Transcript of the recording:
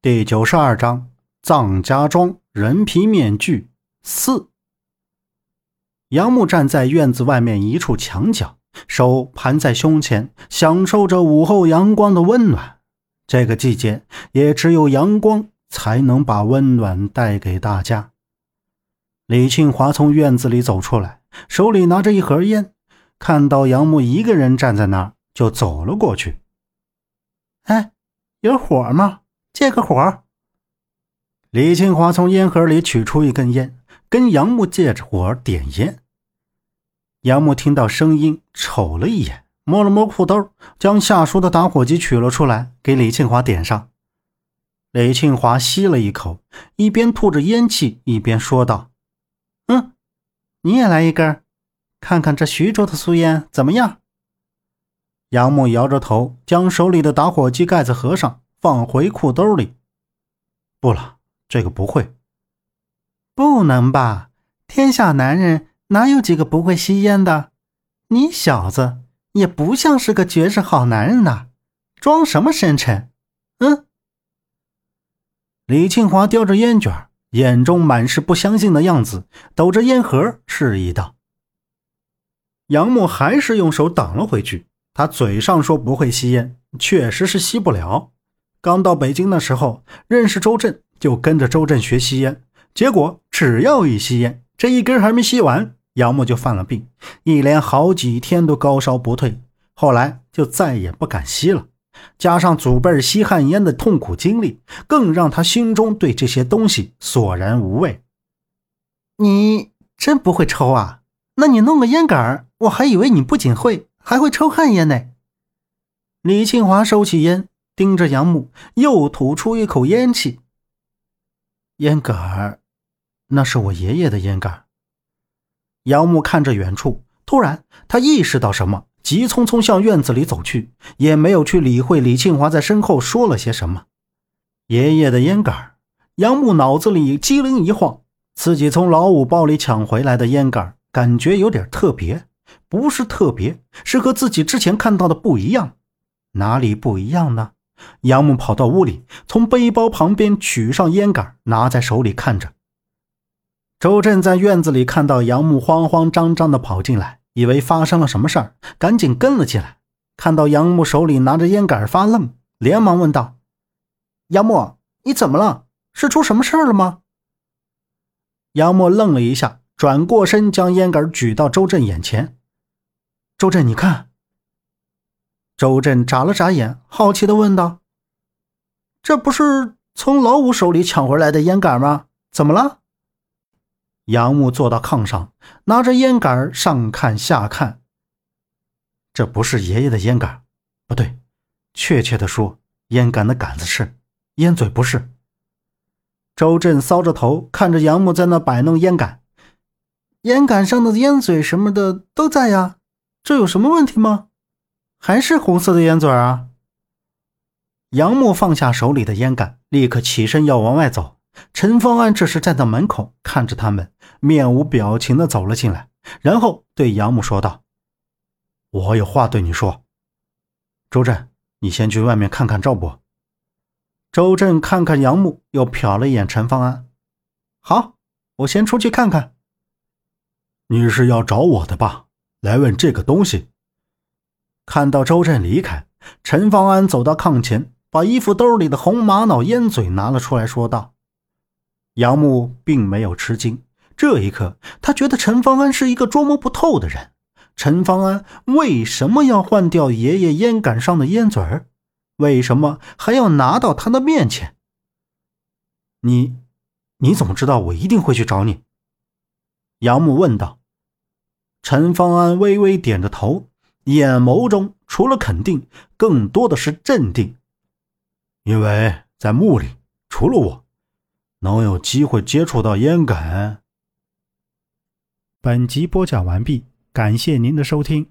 第九十二章藏家庄人皮面具四。杨木站在院子外面一处墙角，手盘在胸前，享受着午后阳光的温暖。这个季节，也只有阳光才能把温暖带给大家。李庆华从院子里走出来，手里拿着一盒烟，看到杨木一个人站在那儿，就走了过去。哎，有火吗？借个火。李庆华从烟盒里取出一根烟，跟杨木借着火点烟。杨木听到声音，瞅了一眼，摸了摸裤兜，将下书的打火机取了出来，给李庆华点上。李庆华吸了一口，一边吐着烟气，一边说道：“嗯，你也来一根，看看这徐州的苏烟怎么样？”杨木摇着头，将手里的打火机盖子合上。放回裤兜里。不了，这个不会。不能吧？天下男人哪有几个不会吸烟的？你小子也不像是个绝世好男人呐，装什么深沉？嗯。李庆华叼着烟卷，眼中满是不相信的样子，抖着烟盒示意道：“杨木还是用手挡了回去。他嘴上说不会吸烟，确实是吸不了。”刚到北京的时候，认识周震，就跟着周震学吸烟。结果只要一吸烟，这一根还没吸完，杨木就犯了病，一连好几天都高烧不退。后来就再也不敢吸了。加上祖辈吸旱烟的痛苦经历，更让他心中对这些东西索然无味。你真不会抽啊？那你弄个烟杆，我还以为你不仅会，还会抽旱烟呢。李庆华收起烟。盯着杨木，又吐出一口烟气。烟杆儿，那是我爷爷的烟杆。杨木看着远处，突然他意识到什么，急匆匆向院子里走去，也没有去理会李庆华在身后说了些什么。爷爷的烟杆儿，杨木脑子里机灵一晃，自己从老五包里抢回来的烟杆儿，感觉有点特别，不是特别，是和自己之前看到的不一样。哪里不一样呢？杨木跑到屋里，从背包旁边取上烟杆，拿在手里看着。周震在院子里看到杨木慌慌张张地跑进来，以为发生了什么事儿，赶紧跟了进来。看到杨木手里拿着烟杆发愣，连忙问道：“杨木，你怎么了？是出什么事儿了吗？”杨木愣了一下，转过身将烟杆举到周震眼前：“周震，你看。”周震眨了眨眼，好奇的问道：“这不是从老五手里抢回来的烟杆吗？怎么了？”杨木坐到炕上，拿着烟杆上看下看。这不是爷爷的烟杆，不对，确切的说，烟杆的杆子是，烟嘴不是。周震搔着头，看着杨木在那摆弄烟杆，烟杆上的烟嘴什么的都在呀，这有什么问题吗？还是红色的烟嘴啊！杨木放下手里的烟杆，立刻起身要往外走。陈方安这时站在门口看着他们，面无表情的走了进来，然后对杨木说道：“我有话对你说。周震，你先去外面看看赵伯。”周震看看杨木，又瞟了一眼陈方安：“好，我先出去看看。”你是要找我的吧？来问这个东西。看到周震离开，陈方安走到炕前，把衣服兜里的红玛瑙烟嘴拿了出来，说道：“杨木并没有吃惊，这一刻他觉得陈方安是一个捉摸不透的人。陈方安为什么要换掉爷爷烟杆上的烟嘴儿？为什么还要拿到他的面前？你，你怎么知道我一定会去找你？”杨木问道。陈方安微微点着头。眼眸中除了肯定，更多的是镇定，因为在墓里，除了我，能有机会接触到烟杆。本集播讲完毕，感谢您的收听。